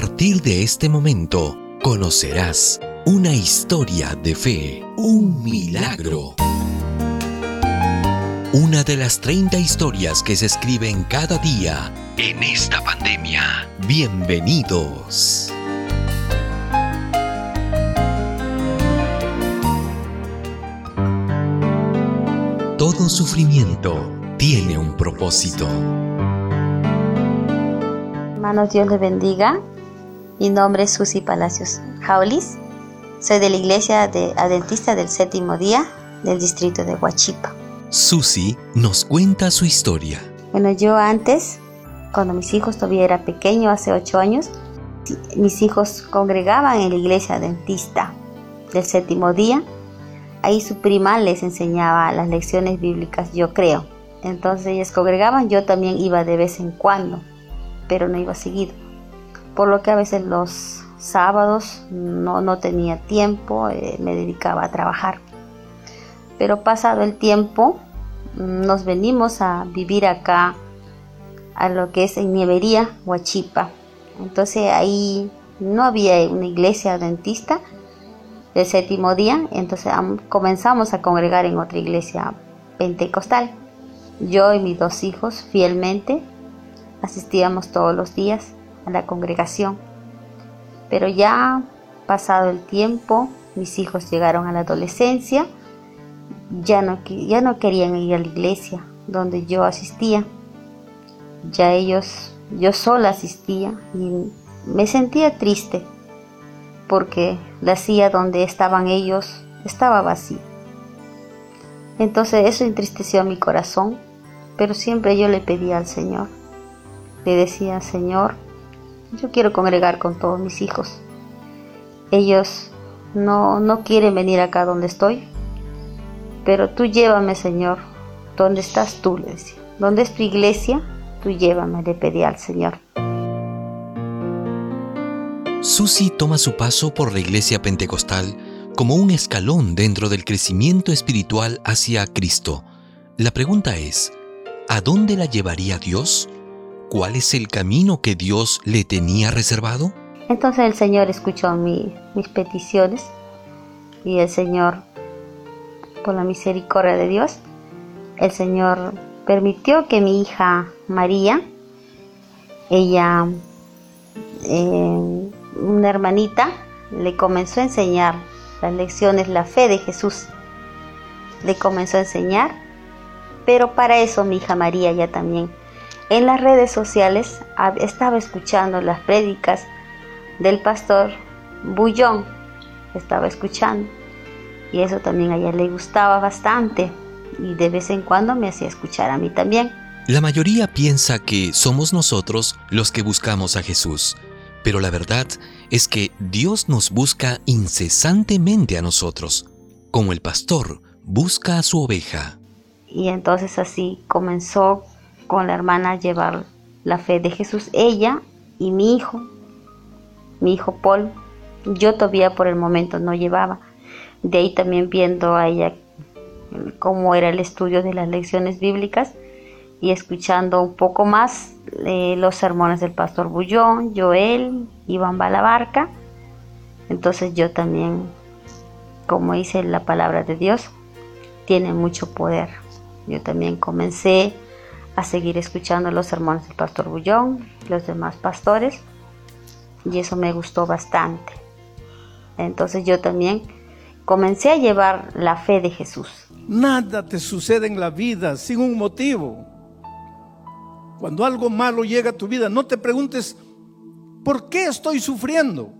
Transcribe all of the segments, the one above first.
partir de este momento, conocerás una historia de fe, un milagro. Una de las 30 historias que se escriben cada día en esta pandemia. Bienvenidos. Todo sufrimiento tiene un propósito. Hermanos, Dios les bendiga. Mi nombre es Susi Palacios Jaulis. Soy de la iglesia de Adventista del Séptimo Día del distrito de Huachipa. Susi nos cuenta su historia. Bueno, yo antes, cuando mis hijos todavía eran pequeños, hace ocho años, mis hijos congregaban en la iglesia adventista del séptimo día. Ahí su prima les enseñaba las lecciones bíblicas, yo creo. Entonces ellas congregaban, yo también iba de vez en cuando, pero no iba seguido. Por lo que a veces los sábados no, no tenía tiempo, eh, me dedicaba a trabajar. Pero pasado el tiempo, nos venimos a vivir acá, a lo que es en Nievería, Huachipa. Entonces ahí no había una iglesia dentista del séptimo día, entonces comenzamos a congregar en otra iglesia pentecostal. Yo y mis dos hijos fielmente asistíamos todos los días a la congregación. Pero ya pasado el tiempo, mis hijos llegaron a la adolescencia, ya no, ya no querían ir a la iglesia donde yo asistía. Ya ellos, yo sola asistía y me sentía triste porque la silla donde estaban ellos estaba vacía. Entonces eso entristeció mi corazón pero siempre yo le pedía al Señor. Le decía, Señor, yo quiero congregar con todos mis hijos. Ellos no, no quieren venir acá donde estoy, pero tú llévame, Señor. ¿Dónde estás tú? Le decía. ¿Dónde es tu iglesia? Tú llévame, le pedí al Señor. Susi toma su paso por la iglesia pentecostal como un escalón dentro del crecimiento espiritual hacia Cristo. La pregunta es, ¿A dónde la llevaría Dios? ¿Cuál es el camino que Dios le tenía reservado? Entonces el Señor escuchó mis peticiones y el Señor, por la misericordia de Dios, el Señor permitió que mi hija María, ella, eh, una hermanita, le comenzó a enseñar las lecciones, la fe de Jesús. Le comenzó a enseñar pero para eso mi hija María ya también en las redes sociales estaba escuchando las prédicas del pastor Bullón, estaba escuchando y eso también a ella le gustaba bastante y de vez en cuando me hacía escuchar a mí también. La mayoría piensa que somos nosotros los que buscamos a Jesús, pero la verdad es que Dios nos busca incesantemente a nosotros, como el pastor busca a su oveja. Y entonces así comenzó con la hermana llevar la fe de Jesús, ella y mi hijo, mi hijo Paul. Yo todavía por el momento no llevaba. De ahí también viendo a ella cómo era el estudio de las lecciones bíblicas y escuchando un poco más eh, los sermones del pastor Bullón, Joel, Iván Balabarca. Entonces yo también, como dice la palabra de Dios, tiene mucho poder. Yo también comencé a seguir escuchando los sermones del pastor Bullón, los demás pastores, y eso me gustó bastante. Entonces yo también comencé a llevar la fe de Jesús. Nada te sucede en la vida sin un motivo. Cuando algo malo llega a tu vida, no te preguntes, ¿por qué estoy sufriendo?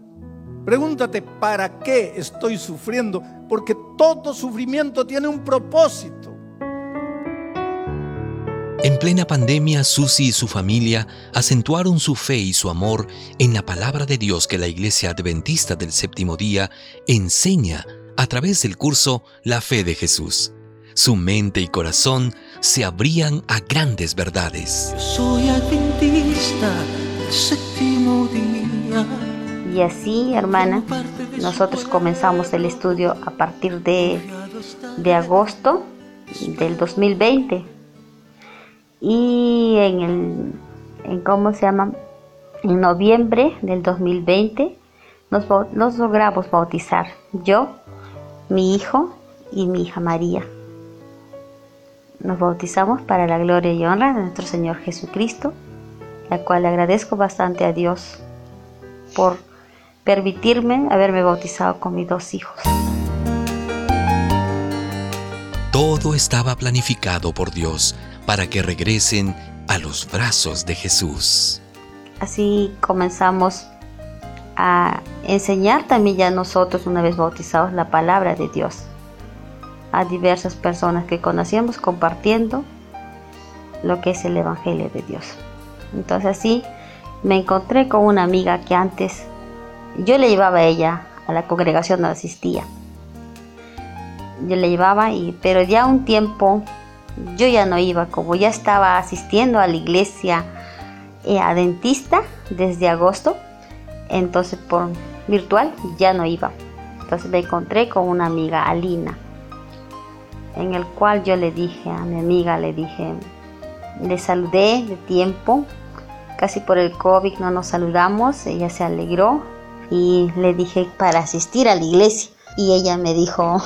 Pregúntate, ¿para qué estoy sufriendo? Porque todo sufrimiento tiene un propósito. En plena pandemia, Susi y su familia acentuaron su fe y su amor en la palabra de Dios que la Iglesia Adventista del Séptimo Día enseña a través del curso La Fe de Jesús. Su mente y corazón se abrían a grandes verdades. soy adventista del séptimo día. Y así, hermana, nosotros comenzamos el estudio a partir de, de agosto del 2020 y en el, en cómo se llama, En noviembre del 2020 nos, nos logramos bautizar, yo, mi hijo y mi hija María. Nos bautizamos para la gloria y honra de nuestro Señor Jesucristo, la cual agradezco bastante a Dios por permitirme haberme bautizado con mis dos hijos. Todo estaba planificado por Dios para que regresen a los brazos de Jesús. Así comenzamos a enseñar también ya nosotros, una vez bautizados, la palabra de Dios a diversas personas que conocíamos compartiendo lo que es el Evangelio de Dios. Entonces así me encontré con una amiga que antes yo le llevaba a ella a la congregación donde asistía. Yo le llevaba, y, pero ya un tiempo yo ya no iba, como ya estaba asistiendo a la iglesia eh, adventista desde agosto, entonces por virtual ya no iba. Entonces me encontré con una amiga, Alina, en el cual yo le dije a mi amiga, le dije, le saludé de tiempo, casi por el COVID no nos saludamos, ella se alegró y le dije para asistir a la iglesia y ella me dijo,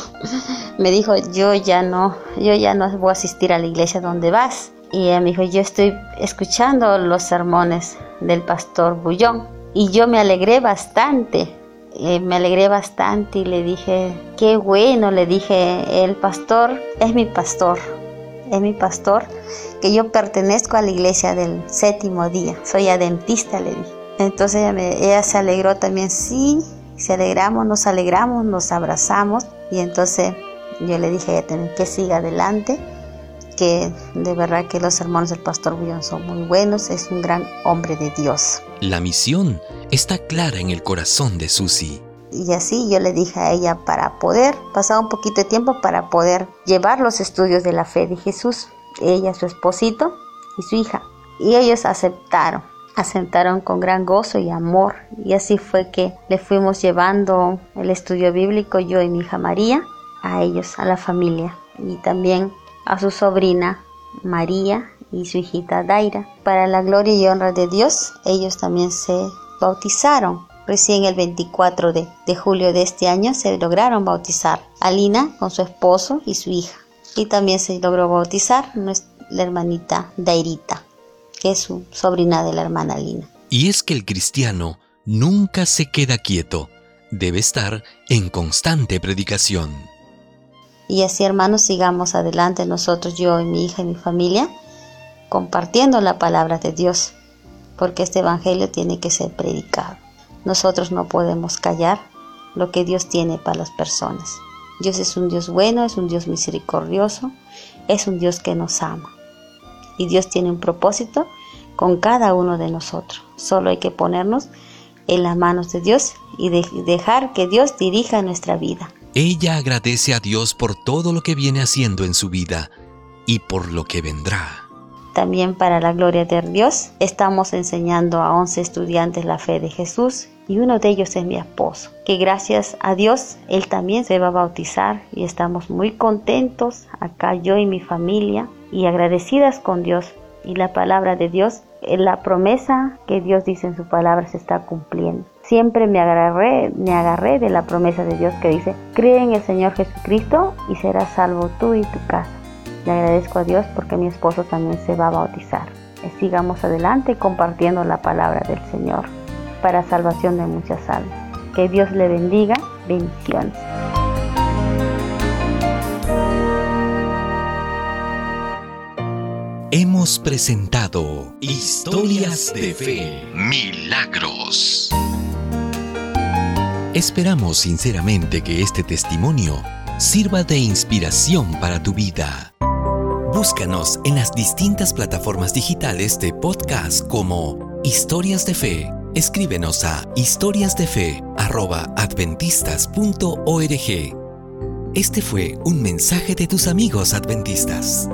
me dijo, yo ya no, yo ya no voy a asistir a la iglesia donde vas. Y ella me dijo, yo estoy escuchando los sermones del pastor Bullón. Y yo me alegré bastante, eh, me alegré bastante y le dije, qué bueno, le dije, el pastor es mi pastor, es mi pastor, que yo pertenezco a la iglesia del séptimo día, soy adventista, le dije. Entonces ella, ella se alegró también, sí, se alegramos, nos alegramos, nos abrazamos y entonces yo le dije que siga adelante, que de verdad que los sermones del pastor Bullón son muy buenos, es un gran hombre de Dios. La misión está clara en el corazón de Susi. Y así yo le dije a ella para poder pasar un poquito de tiempo para poder llevar los estudios de la fe de Jesús, ella, su esposito y su hija. Y ellos aceptaron aceptaron con gran gozo y amor. Y así fue que le fuimos llevando el estudio bíblico, yo y mi hija María, a ellos, a la familia. Y también a su sobrina María y su hijita Daira. Para la gloria y honra de Dios, ellos también se bautizaron. Recién el 24 de, de julio de este año se lograron bautizar Alina con su esposo y su hija. Y también se logró bautizar la hermanita Dairita que es su sobrina de la hermana Lina. Y es que el cristiano nunca se queda quieto, debe estar en constante predicación. Y así hermanos, sigamos adelante nosotros, yo y mi hija y mi familia, compartiendo la palabra de Dios, porque este Evangelio tiene que ser predicado. Nosotros no podemos callar lo que Dios tiene para las personas. Dios es un Dios bueno, es un Dios misericordioso, es un Dios que nos ama y Dios tiene un propósito con cada uno de nosotros. Solo hay que ponernos en las manos de Dios y dejar que Dios dirija nuestra vida. Ella agradece a Dios por todo lo que viene haciendo en su vida y por lo que vendrá. También para la gloria de Dios estamos enseñando a 11 estudiantes la fe de Jesús y uno de ellos es mi esposo, que gracias a Dios él también se va a bautizar y estamos muy contentos acá yo y mi familia y agradecidas con Dios y la palabra de Dios, eh, la promesa que Dios dice en su palabra se está cumpliendo. Siempre me agarré, me agarré de la promesa de Dios que dice, cree en el Señor Jesucristo y serás salvo tú y tu casa. Le agradezco a Dios porque mi esposo también se va a bautizar. Eh, sigamos adelante compartiendo la palabra del Señor para salvación de muchas almas. Que Dios le bendiga. Bendiciones. Hemos presentado Historias de Fe, Milagros. Esperamos sinceramente que este testimonio sirva de inspiración para tu vida. Búscanos en las distintas plataformas digitales de podcast como Historias de Fe. Escríbenos a historiasdefe.adventistas.org. Este fue un mensaje de tus amigos adventistas.